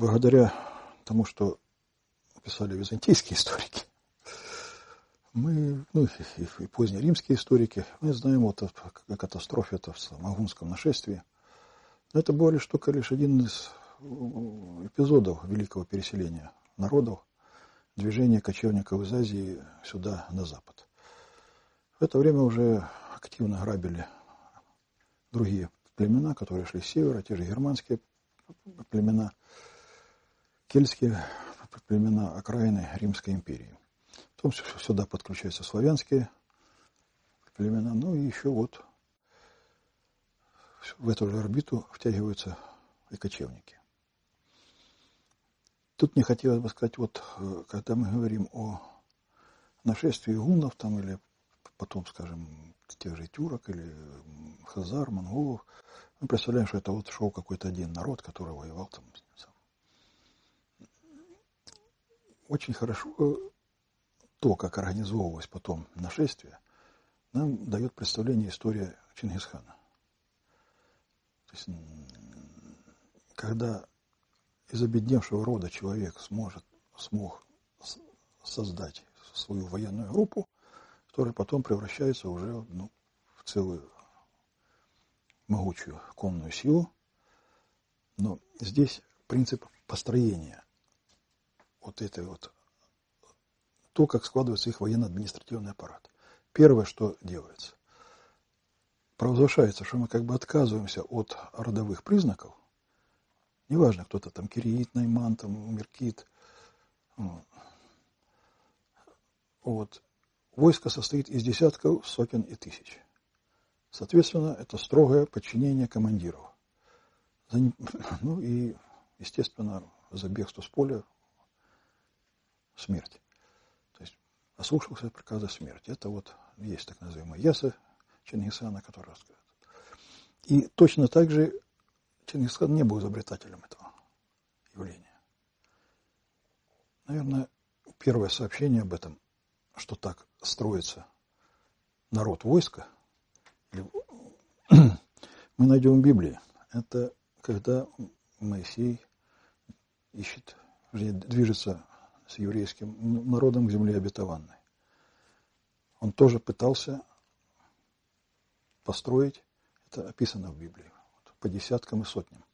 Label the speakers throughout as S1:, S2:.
S1: благодаря тому, что писали византийские историки, мы, ну и, и поздние римские историки, мы знаем вот о, катастрофе это в Магунском нашествии. Но это было лишь только лишь один из э, эпизодов великого переселения народов, движения кочевников из Азии сюда, на запад. В это время уже активно грабили другие племена, которые шли с севера, те же германские племена, кельтские племена окраины Римской империи. Потом сюда подключаются славянские племена, ну и еще вот в эту же орбиту втягиваются и кочевники. Тут не хотелось бы сказать, вот э, когда мы говорим о нашествии гуннов там или потом, скажем, тех же тюрок или хазар, монголов, мы представляем, что это вот шел какой-то один народ, который воевал там. Очень хорошо э, то, как организовывалось потом нашествие, нам дает представление история Чингисхана. То есть, когда из обедневшего рода человек сможет, смог создать свою военную группу, которая потом превращается уже ну, в целую могучую конную силу. Но здесь принцип построения вот этой вот то, как складывается их военно-административный аппарат. Первое, что делается, провозглашается, что мы как бы отказываемся от родовых признаков, неважно, кто-то там кириит, найман, там, меркит, вот. Войско состоит из десятков, сотен и тысяч. Соответственно, это строгое подчинение командиров. Ну и, естественно, за бегство с поля смерть ослушался приказа смерти. Это вот есть так называемая яса Чингисхана, который рассказывает. И точно так же Чингисхан не был изобретателем этого явления. Наверное, первое сообщение об этом, что так строится народ войска, мы найдем в Библии. Это когда Моисей ищет, движется с еврейским народом к земле обетованной. Он тоже пытался построить, это описано в Библии, по десяткам и сотням,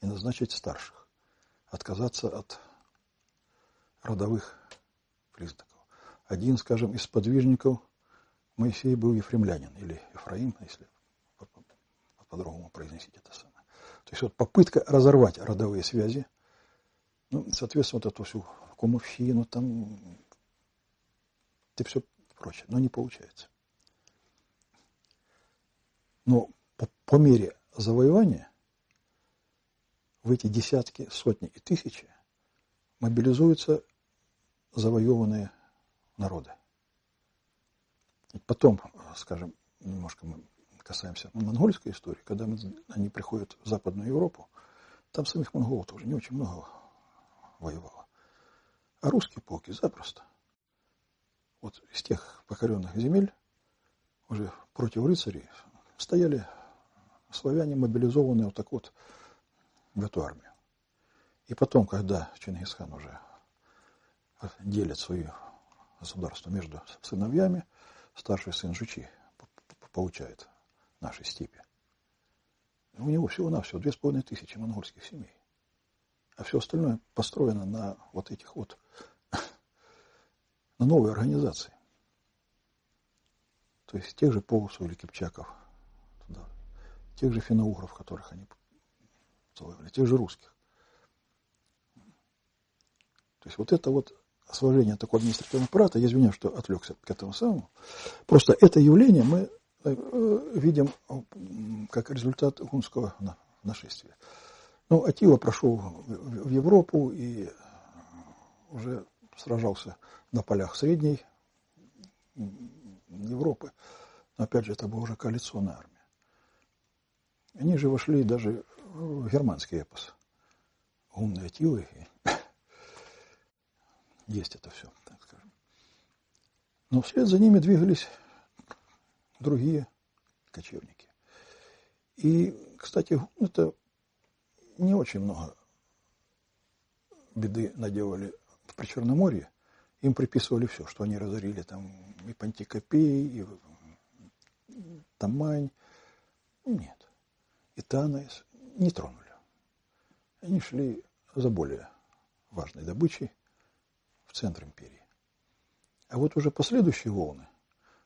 S1: и назначить старших, отказаться от родовых признаков. Один, скажем, из подвижников Моисей был ефремлянин, или Ефраим, если по-другому произносить это самое. То есть вот попытка разорвать родовые связи, ну, соответственно, вот эту всю кумовщину, там, и все прочее. Но не получается. Но по, по мере завоевания в эти десятки, сотни и тысячи мобилизуются завоеванные народы. И потом, скажем, немножко мы касаемся монгольской истории, когда они приходят в Западную Европу, там самих монголов тоже не очень много воевало. А русские полки запросто. Вот из тех покоренных земель уже против рыцарей стояли славяне, мобилизованные вот так вот в эту армию. И потом, когда Чингисхан уже делит свое государство между сыновьями, старший сын Жучи получает нашей степи. У него всего-навсего две с половиной тысячи монгольских семей. А все остальное построено на вот этих вот, на новой организации. То есть тех же Полосу или Кипчаков, туда, тех же финно-угров, которых они завоевали, тех же русских. То есть вот это вот сложение такого административного аппарата, я извиняюсь, что отвлекся к этому самому, просто это явление мы э, видим как результат гунского нашествия. Ну, Атила прошел в Европу и уже сражался на полях Средней Европы. Но опять же, это была уже коалиционная армия. Они же вошли даже в германский эпос. Умные Атилы. Есть это все, так скажем. Но вслед за ними двигались другие кочевники. И, кстати, это не очень много беды наделали в Причерноморье, им приписывали все, что они разорили там и Пантикопей, и Тамань. Нет. И Танаис не тронули. Они шли за более важной добычей в центр империи. А вот уже последующие волны,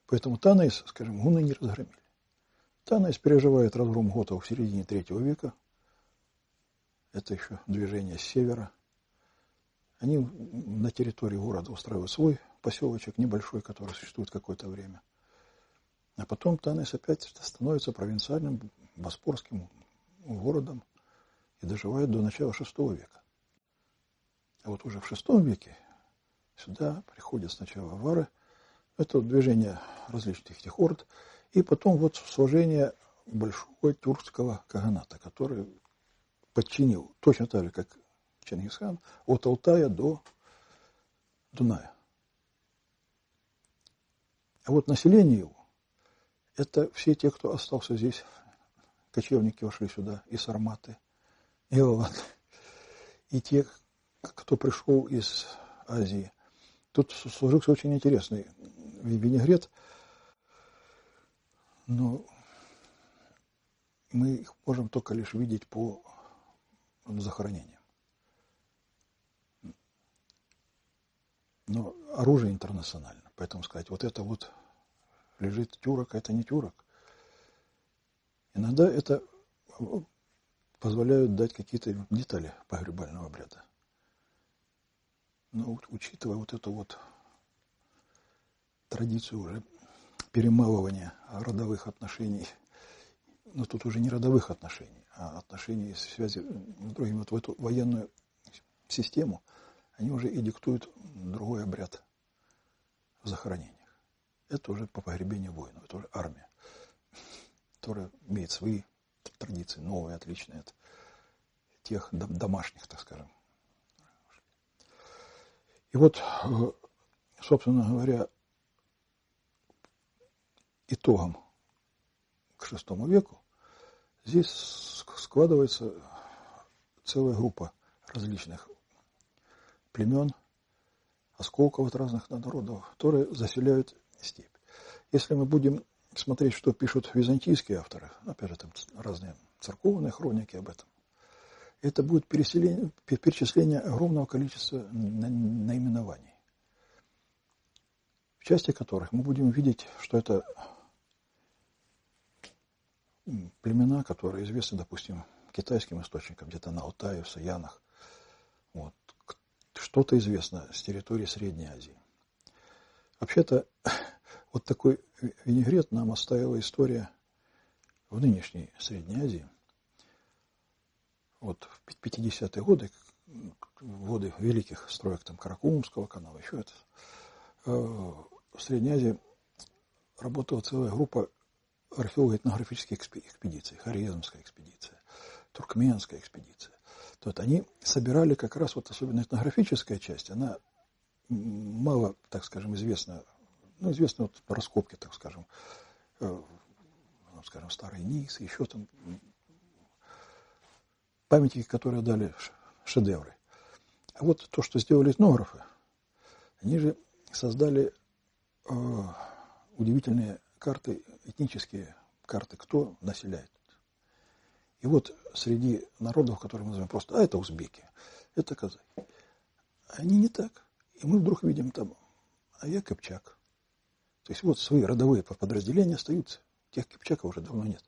S1: поэтому Танаис, скажем, гуны не разгромили. Танаис переживает разгром готов в середине третьего века. Это еще движение с севера. Они на территории города устраивают свой поселочек небольшой, который существует какое-то время. А потом Танес опять становится провинциальным боспорским городом и доживает до начала VI века. А вот уже в VI веке сюда приходят сначала авары, это движение различных этих орд, и потом вот сложение большого тюркского каганата, который подчинил, точно так же, как Чингисхан, от Алтая до Дуная. А вот население его, это все те, кто остался здесь, кочевники вошли сюда, и сарматы, и алаты, и те, кто пришел из Азии. Тут сложился очень интересный винегрет, но мы их можем только лишь видеть по захоронениям. Но оружие интернационально. Поэтому сказать, вот это вот лежит тюрок, а это не тюрок. Иногда это позволяют дать какие-то детали погребального обряда. Но учитывая вот эту вот традицию уже перемалывания родовых отношений, но тут уже не родовых отношений, а отношений в связи с другими, вот в эту военную систему, они уже и диктуют другой обряд в захоронениях. Это уже по погребению воинов, это уже армия, которая имеет свои традиции, новые, отличные от тех домашних, так скажем. И вот, э, собственно говоря, итогом к шестому веку здесь складывается целая группа различных племен, осколков от разных народов, которые заселяют степь. Если мы будем смотреть, что пишут византийские авторы, опять же, там разные церковные хроники об этом, это будет перечисление огромного количества наименований, в части которых мы будем видеть, что это племена, которые известны, допустим, китайским источникам, где-то на Алтае, в Саянах. Вот. Что-то известно с территории Средней Азии. Вообще-то, вот такой винегрет нам оставила история в нынешней Средней Азии. Вот в 50-е годы, годы великих строек там Каракумского канала, еще это, э, в Средней Азии работала целая группа археолого-этнографических экспедиций, Хорезмская экспедиция, Туркменская экспедиция. То есть они собирали как раз вот особенно этнографическая часть, она мало, так скажем, известна, ну, известны вот раскопки, так скажем, э, ну, скажем, старый низ, еще там памятники, которые дали шедевры. А вот то, что сделали этнографы, они же создали э, удивительные карты, этнические карты, кто населяет. И вот среди народов, которые мы называем просто, а это узбеки, это казахи, они не так. И мы вдруг видим там, а я Кыпчак. То есть вот свои родовые подразделения остаются. Тех Кыпчаков уже давно нет.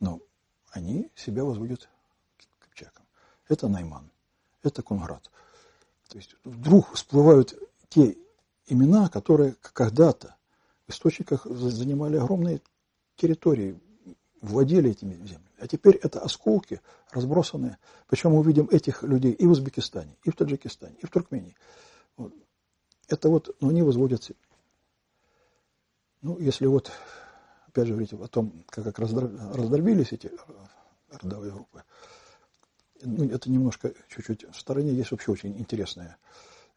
S1: Но они себя возводят Кыпчаком. Это Найман, это Кунград. То есть вдруг всплывают те имена, которые когда-то источниках занимали огромные территории, владели этими землями. А теперь это осколки разбросанные. Причем мы видим этих людей и в Узбекистане, и в Таджикистане, и в Туркмении. Вот. Это вот, но они возводят Ну, если вот, опять же, говорить о том, как, как раздробились эти родовые группы, ну, это немножко чуть-чуть в стороне. Есть вообще очень интересные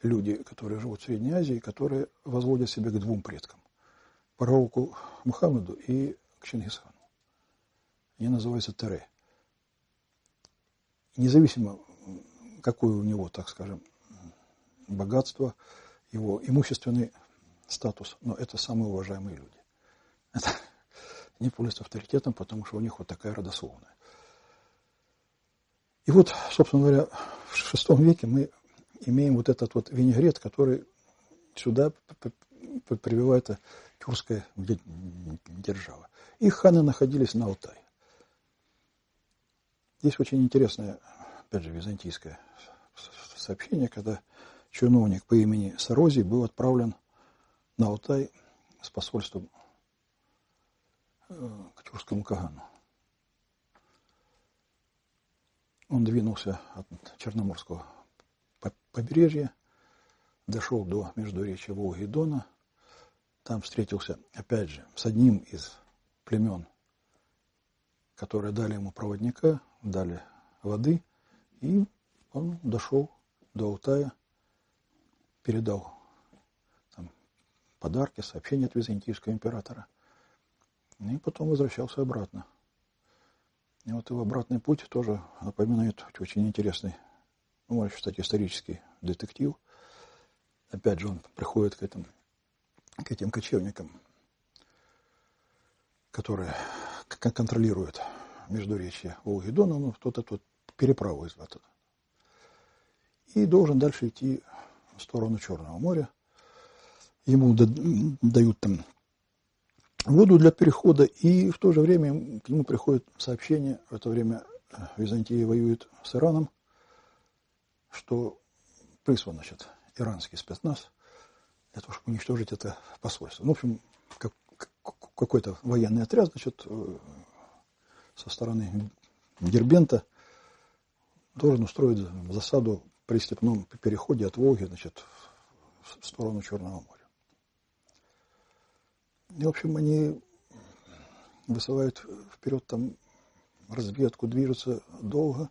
S1: люди, которые живут в Средней Азии, которые возводят себя к двум предкам. Пророку Мухаммеду и к Чингисхану. Они называются Тере. Независимо, какое у него, так скажем, богатство, его имущественный статус, но это самые уважаемые люди. Это не пользуются авторитетом, потому что у них вот такая родословная. И вот, собственно говоря, в VI веке мы имеем вот этот вот винегрет, который сюда прививает тюркская держава. Их ханы находились на Алтае. Есть очень интересное, опять же, византийское сообщение, когда чиновник по имени Сарози был отправлен на Алтай с посольством э, к тюркскому Кагану. Он двинулся от Черноморского побережья, дошел до междуречия Волги и Дона, там встретился, опять же, с одним из племен, которые дали ему проводника, дали воды, и он дошел до Алтая, передал там, подарки, сообщения от византийского императора, и потом возвращался обратно. И вот его обратный путь тоже напоминает очень интересный, ну, можно считать, исторический детектив. Опять же, он приходит к этим, к этим кочевникам, которые контролируют междуречье Волги и Дона, ну, кто-то тут переправу из оттуда. И должен дальше идти в сторону Черного моря. Ему дают там воду для перехода, и в то же время к нему приходит сообщение, в это время э, Византия воюет с Ираном, что прислан, значит, иранский спецназ для того, чтобы уничтожить это посольство. Ну, в общем, как, какой-то военный отряд, значит, э, со стороны Дербента должен устроить засаду при степном переходе от Волги, значит, в сторону Черного моря. И, в общем, они высылают вперед там разведку, движутся долго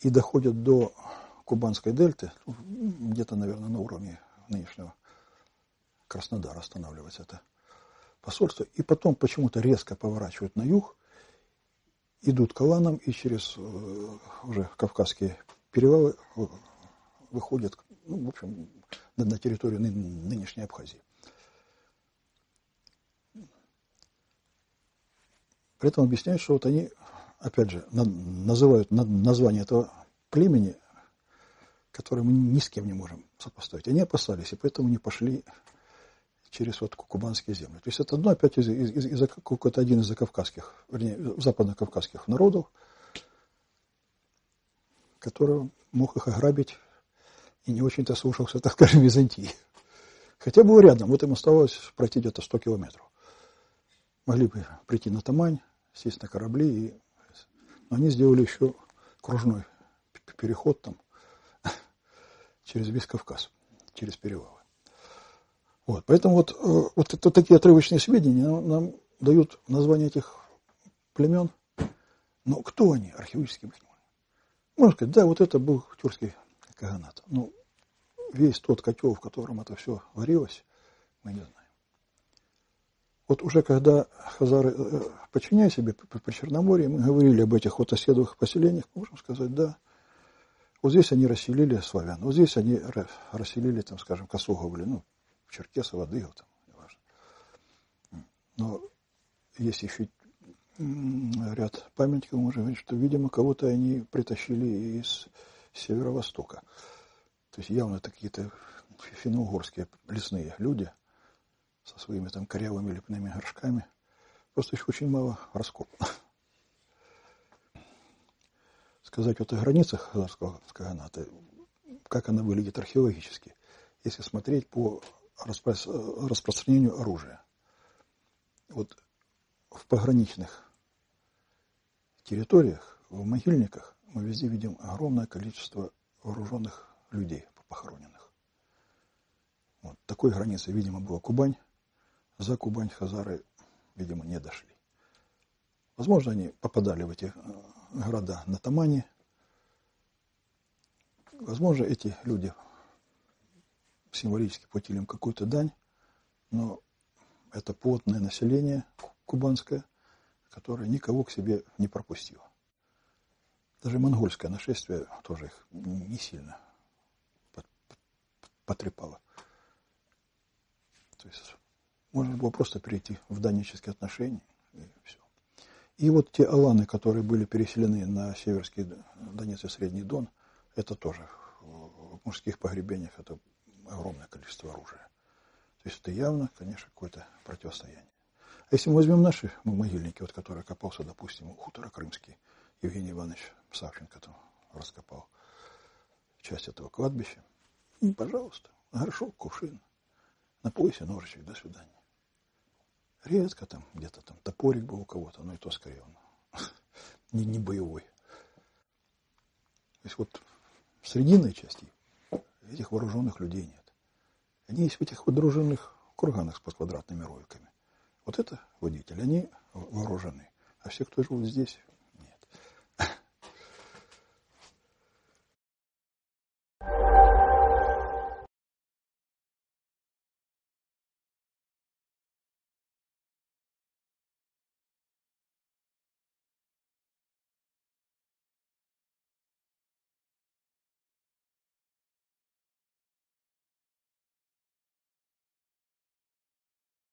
S1: и доходят до Кубанской дельты, где-то, наверное, на уровне нынешнего Краснодара останавливается это посольство, и потом почему-то резко поворачивают на юг, идут коланом и через э, уже Кавказские перевалы э, выходят, ну, в общем, на, территорию нынешней Абхазии. При этом объясняют, что вот они, опять же, на, называют на, название этого племени, которое мы ни с кем не можем сопоставить. Они опасались, и поэтому не пошли через вот кубанские земли. То есть это одно, опять, из, из, из, из какой-то один из закавказских, вернее, западно-кавказских народов, который мог их ограбить и не очень-то слушался, так скажем, Византии. Хотя был рядом, вот им оставалось пройти где-то 100 километров. Могли бы прийти на Тамань, сесть на корабли. И... Но они сделали еще кружной переход там через весь Кавказ, через перевалы. Вот, поэтому вот, э, вот это, такие отрывочные сведения нам, дают название этих племен. Но кто они, археологически быть Можно сказать, да, вот это был тюркский каганат. Но весь тот котел, в котором это все варилось, мы не знаем. Вот уже когда хазары э, подчиняя себе по Черноморье, мы говорили об этих вот оседовых поселениях, можем сказать, да, вот здесь они расселили славян, вот здесь они расселили, там, скажем, Косуговли, ну, Черкесов, Адыгов, там, неважно. Но есть еще ряд памятников, можно говорить, что, видимо, кого-то они притащили из северо-востока. То есть явно это какие-то финно-угорские лесные люди – со своими там корявыми лепными горшками. Просто еще очень мало раскопано. Сказать вот о границах Хазарского Каганата, как она выглядит археологически, если смотреть по распро распространению оружия. Вот в пограничных территориях, в могильниках мы везде видим огромное количество вооруженных людей похороненных. Вот такой границей, видимо, была Кубань, за Кубань хазары, видимо, не дошли. Возможно, они попадали в эти э, города на Тамане. Возможно, эти люди символически платили им какую-то дань, но это плотное население кубанское, которое никого к себе не пропустило. Даже монгольское нашествие тоже их не сильно потрепало. То есть можно было просто перейти в данические отношения и все. И вот те аланы, которые были переселены на Северский Донец и Средний Дон, это тоже в мужских погребениях это огромное количество оружия. То есть это явно, конечно, какое-то противостояние. А если мы возьмем наши могильники, вот который копался, допустим, у хутора Крымский, Евгений Иванович Савченко там раскопал часть этого кладбища, и, пожалуйста, горшок, кувшин, на поясе ножичек, до свидания. Редко там где-то там топорик был у кого-то, но и то скорее он не, не боевой. То есть вот в срединной части этих вооруженных людей нет. Они есть в этих вооруженных курганах с подквадратными роликами. Вот это водители, они вооружены. А все, кто живут здесь,